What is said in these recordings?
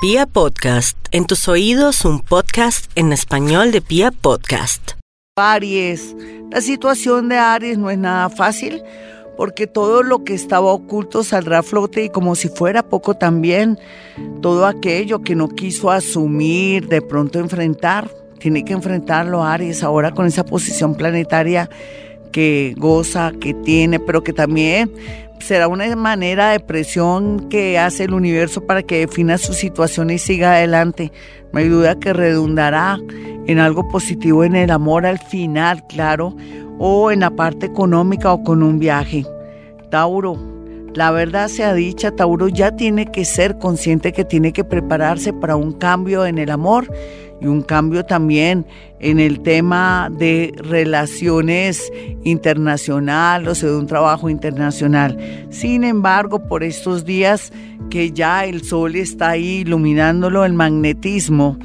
Pia Podcast, en tus oídos un podcast en español de Pia Podcast. Aries, la situación de Aries no es nada fácil porque todo lo que estaba oculto saldrá a flote y como si fuera poco también, todo aquello que no quiso asumir, de pronto enfrentar, tiene que enfrentarlo Aries ahora con esa posición planetaria que goza, que tiene, pero que también será una manera de presión que hace el universo para que defina su situación y siga adelante. Hay duda que redundará en algo positivo en el amor al final, claro, o en la parte económica o con un viaje. Tauro, la verdad sea dicha, Tauro ya tiene que ser consciente que tiene que prepararse para un cambio en el amor y un cambio también en el tema de relaciones internacionales o de un trabajo internacional. Sin embargo, por estos días que ya el sol está ahí iluminándolo, el magnetismo,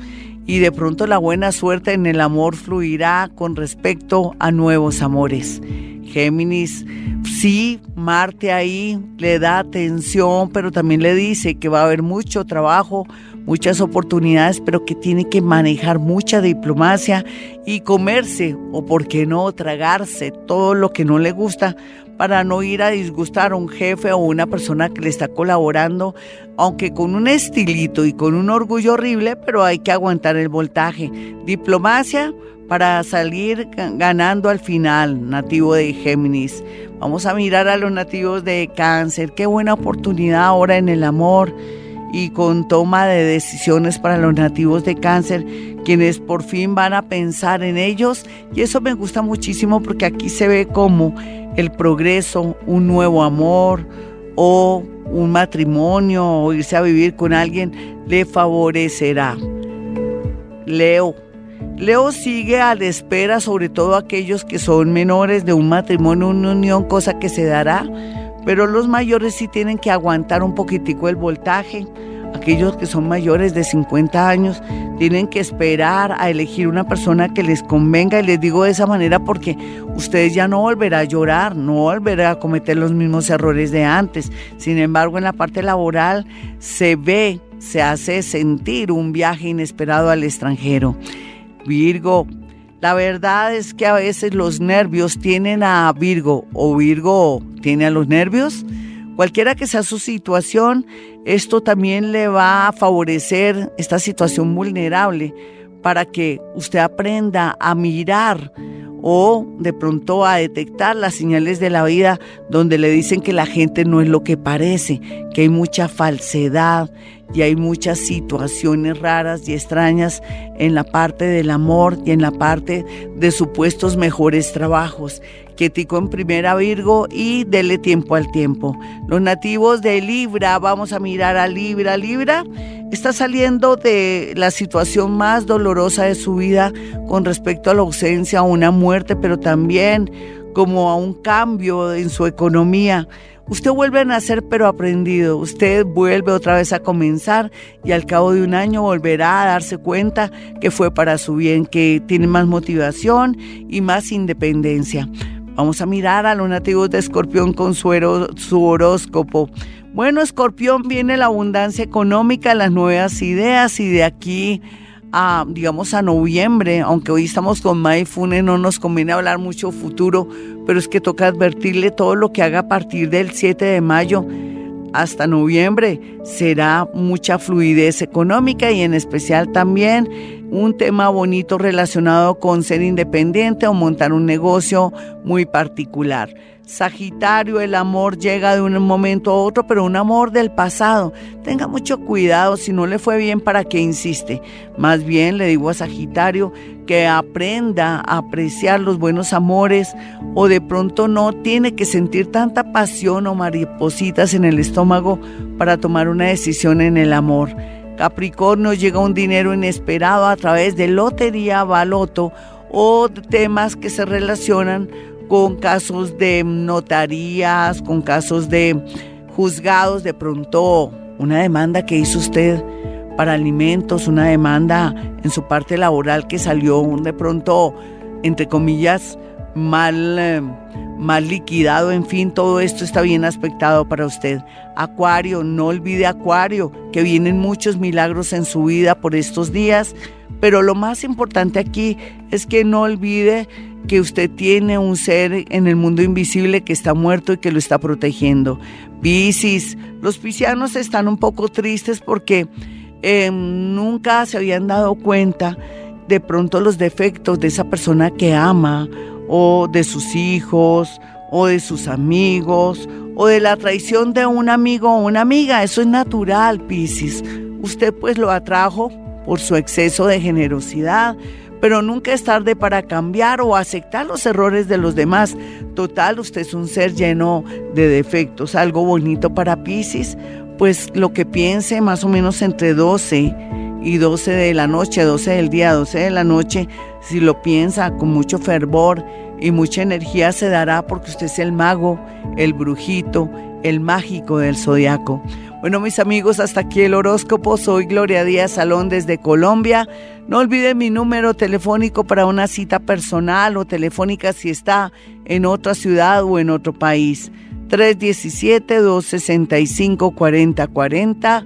y de pronto la buena suerte en el amor fluirá con respecto a nuevos amores. Géminis, sí, Marte ahí le da atención, pero también le dice que va a haber mucho trabajo, muchas oportunidades, pero que tiene que manejar mucha diplomacia y comerse, o por qué no, tragarse todo lo que no le gusta para no ir a disgustar a un jefe o una persona que le está colaborando, aunque con un estilito y con un orgullo horrible, pero hay que aguantar el voltaje. Diplomacia para salir ganando al final, nativo de Géminis. Vamos a mirar a los nativos de cáncer. Qué buena oportunidad ahora en el amor y con toma de decisiones para los nativos de cáncer, quienes por fin van a pensar en ellos. Y eso me gusta muchísimo porque aquí se ve como el progreso, un nuevo amor o un matrimonio o irse a vivir con alguien le favorecerá. Leo. Leo sigue a la espera, sobre todo aquellos que son menores de un matrimonio, una unión, cosa que se dará pero los mayores sí tienen que aguantar un poquitico el voltaje. Aquellos que son mayores de 50 años tienen que esperar a elegir una persona que les convenga y les digo de esa manera porque ustedes ya no volverán a llorar, no volverán a cometer los mismos errores de antes. Sin embargo, en la parte laboral se ve, se hace sentir un viaje inesperado al extranjero. Virgo, la verdad es que a veces los nervios tienen a Virgo o Virgo tiene a los nervios. Cualquiera que sea su situación, esto también le va a favorecer esta situación vulnerable para que usted aprenda a mirar o de pronto a detectar las señales de la vida donde le dicen que la gente no es lo que parece, que hay mucha falsedad y hay muchas situaciones raras y extrañas en la parte del amor y en la parte de supuestos mejores trabajos. Quietico en primera Virgo y dele tiempo al tiempo. Los nativos de Libra, vamos a mirar a Libra. Libra está saliendo de la situación más dolorosa de su vida con respecto a la ausencia, a una muerte, pero también como a un cambio en su economía. Usted vuelve a nacer pero aprendido, usted vuelve otra vez a comenzar y al cabo de un año volverá a darse cuenta que fue para su bien, que tiene más motivación y más independencia. Vamos a mirar a los nativos de Escorpión con su, horóscopo. Bueno, Escorpión viene la abundancia económica, las nuevas ideas y de aquí a, digamos, a noviembre, aunque hoy estamos con Maifune, no nos conviene hablar mucho futuro, pero es que toca advertirle todo lo que haga a partir del 7 de mayo hasta noviembre será mucha fluidez económica y en especial también un tema bonito relacionado con ser independiente o montar un negocio muy particular. Sagitario, el amor llega de un momento a otro, pero un amor del pasado. Tenga mucho cuidado, si no le fue bien, ¿para qué insiste? Más bien le digo a Sagitario que aprenda a apreciar los buenos amores o de pronto no tiene que sentir tanta pasión o maripositas en el estómago para tomar una decisión en el amor. Capricornio llega un dinero inesperado a través de lotería, baloto o temas que se relacionan con casos de notarías, con casos de juzgados, de pronto una demanda que hizo usted para alimentos, una demanda en su parte laboral que salió de pronto, entre comillas, mal, eh, mal liquidado, en fin, todo esto está bien aspectado para usted. Acuario, no olvide Acuario, que vienen muchos milagros en su vida por estos días, pero lo más importante aquí es que no olvide que usted tiene un ser en el mundo invisible que está muerto y que lo está protegiendo. Piscis, los piscianos están un poco tristes porque em, nunca se habían dado cuenta de pronto los defectos de esa persona que ama o de sus hijos o de sus amigos o de la traición de un amigo o una amiga. Eso es natural, Piscis. Usted pues lo atrajo por su exceso de generosidad, pero nunca es tarde para cambiar o aceptar los errores de los demás. Total, usted es un ser lleno de defectos. Algo bonito para Piscis, pues lo que piense más o menos entre 12 y 12 de la noche, 12 del día, 12 de la noche, si lo piensa con mucho fervor y mucha energía se dará porque usted es el mago, el brujito, el mágico del zodiaco. Bueno, mis amigos, hasta aquí el horóscopo. Soy Gloria Díaz Salón desde Colombia. No olviden mi número telefónico para una cita personal o telefónica si está en otra ciudad o en otro país. 317-265-4040